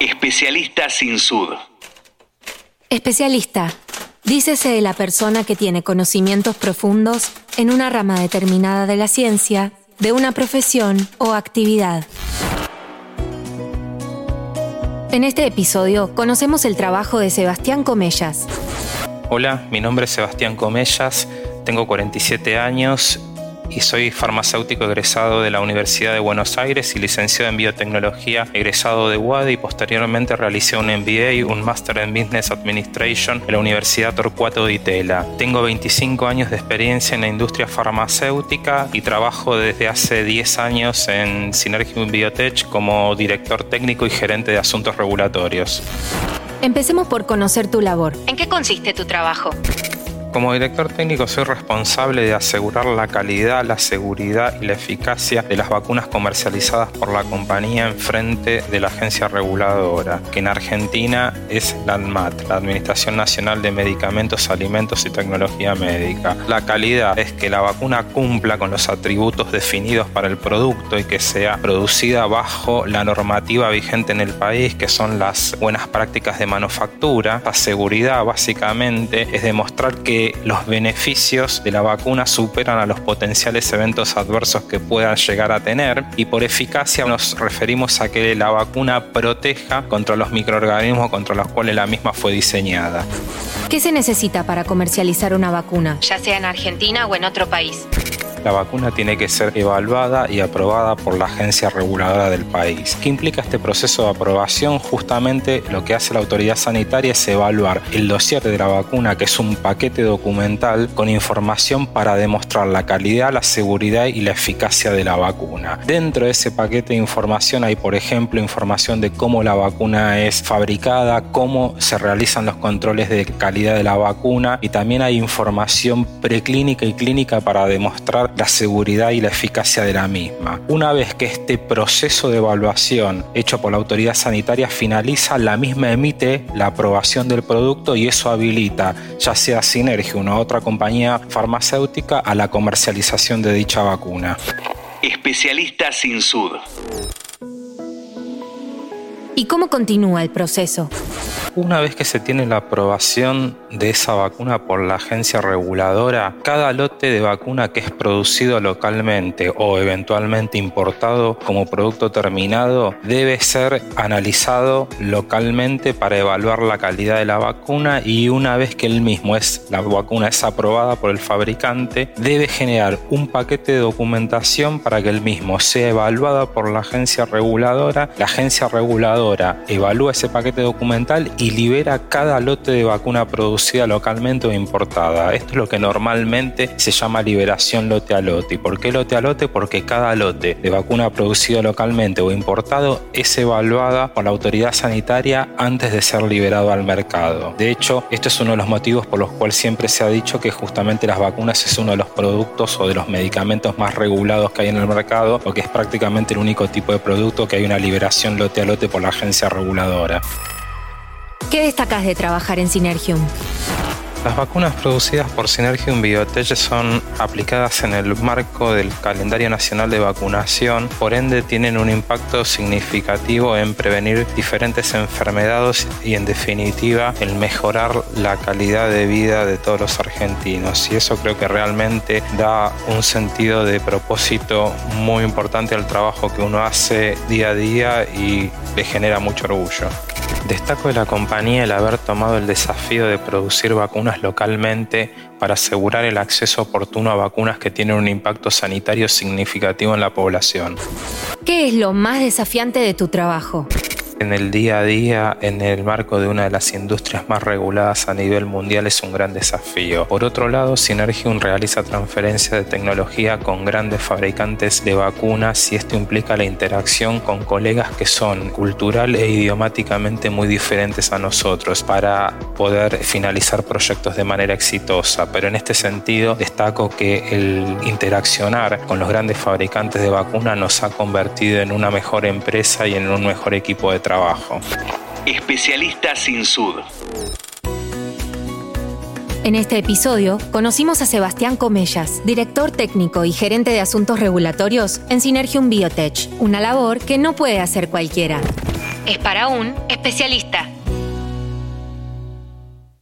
Especialista sin sud. Especialista. Dícese de la persona que tiene conocimientos profundos en una rama determinada de la ciencia, de una profesión o actividad. En este episodio conocemos el trabajo de Sebastián Comellas. Hola, mi nombre es Sebastián Comellas, tengo 47 años y soy farmacéutico egresado de la Universidad de Buenos Aires y licenciado en biotecnología egresado de UADE y posteriormente realicé un MBA y un Master en Business Administration en la Universidad Torcuato de Itela. Tengo 25 años de experiencia en la industria farmacéutica y trabajo desde hace 10 años en Synergium Biotech como director técnico y gerente de asuntos regulatorios. Empecemos por conocer tu labor. ¿En qué consiste tu trabajo? Como director técnico soy responsable de asegurar la calidad, la seguridad y la eficacia de las vacunas comercializadas por la compañía en frente de la agencia reguladora, que en Argentina es la ANMAT, la Administración Nacional de Medicamentos, Alimentos y Tecnología Médica. La calidad es que la vacuna cumpla con los atributos definidos para el producto y que sea producida bajo la normativa vigente en el país, que son las buenas prácticas de manufactura. La seguridad básicamente es demostrar que los beneficios de la vacuna superan a los potenciales eventos adversos que puedan llegar a tener y por eficacia nos referimos a que la vacuna proteja contra los microorganismos contra los cuales la misma fue diseñada. ¿Qué se necesita para comercializar una vacuna, ya sea en Argentina o en otro país? La vacuna tiene que ser evaluada y aprobada por la agencia reguladora del país. ¿Qué implica este proceso de aprobación? Justamente lo que hace la autoridad sanitaria es evaluar el dossier de la vacuna, que es un paquete documental con información para demostrar la calidad, la seguridad y la eficacia de la vacuna. Dentro de ese paquete de información hay, por ejemplo, información de cómo la vacuna es fabricada, cómo se realizan los controles de calidad de la vacuna y también hay información preclínica y clínica para demostrar la seguridad y la eficacia de la misma. Una vez que este proceso de evaluación hecho por la autoridad sanitaria finaliza, la misma emite la aprobación del producto y eso habilita ya sea Sinergia o otra compañía farmacéutica a la comercialización de dicha vacuna. Especialista sin sud. ¿Y cómo continúa el proceso? Una vez que se tiene la aprobación de esa vacuna por la agencia reguladora, cada lote de vacuna que es producido localmente o eventualmente importado como producto terminado debe ser analizado localmente para evaluar la calidad de la vacuna y una vez que el mismo es la vacuna es aprobada por el fabricante, debe generar un paquete de documentación para que el mismo sea evaluado por la agencia reguladora. La agencia reguladora evalúa ese paquete documental y y libera cada lote de vacuna producida localmente o importada. Esto es lo que normalmente se llama liberación lote a lote. ¿Y por qué lote a lote? Porque cada lote de vacuna producido localmente o importado es evaluada por la autoridad sanitaria antes de ser liberado al mercado. De hecho, esto es uno de los motivos por los cuales siempre se ha dicho que justamente las vacunas es uno de los productos o de los medicamentos más regulados que hay en el mercado, porque es prácticamente el único tipo de producto que hay una liberación lote a lote por la agencia reguladora. ¿Qué destacas de trabajar en Synergium? Las vacunas producidas por Synergium Biotech son aplicadas en el marco del calendario nacional de vacunación, por ende tienen un impacto significativo en prevenir diferentes enfermedades y en definitiva en mejorar la calidad de vida de todos los argentinos. Y eso creo que realmente da un sentido de propósito muy importante al trabajo que uno hace día a día y le genera mucho orgullo. Destaco de la compañía el haber tomado el desafío de producir vacunas localmente para asegurar el acceso oportuno a vacunas que tienen un impacto sanitario significativo en la población. ¿Qué es lo más desafiante de tu trabajo? En el día a día en el marco de una de las industrias más reguladas a nivel mundial es un gran desafío. Por otro lado, Synergium realiza transferencia de tecnología con grandes fabricantes de vacunas y esto implica la interacción con colegas que son cultural e idiomáticamente muy diferentes a nosotros para poder finalizar proyectos de manera exitosa. Pero en este sentido destaco que el interaccionar con los grandes fabricantes de vacunas nos ha convertido en una mejor empresa y en un mejor equipo de trabajo. Especialista sin sud. En este episodio conocimos a Sebastián Comellas, director técnico y gerente de asuntos regulatorios en Synergium Biotech, una labor que no puede hacer cualquiera. es para un especialista.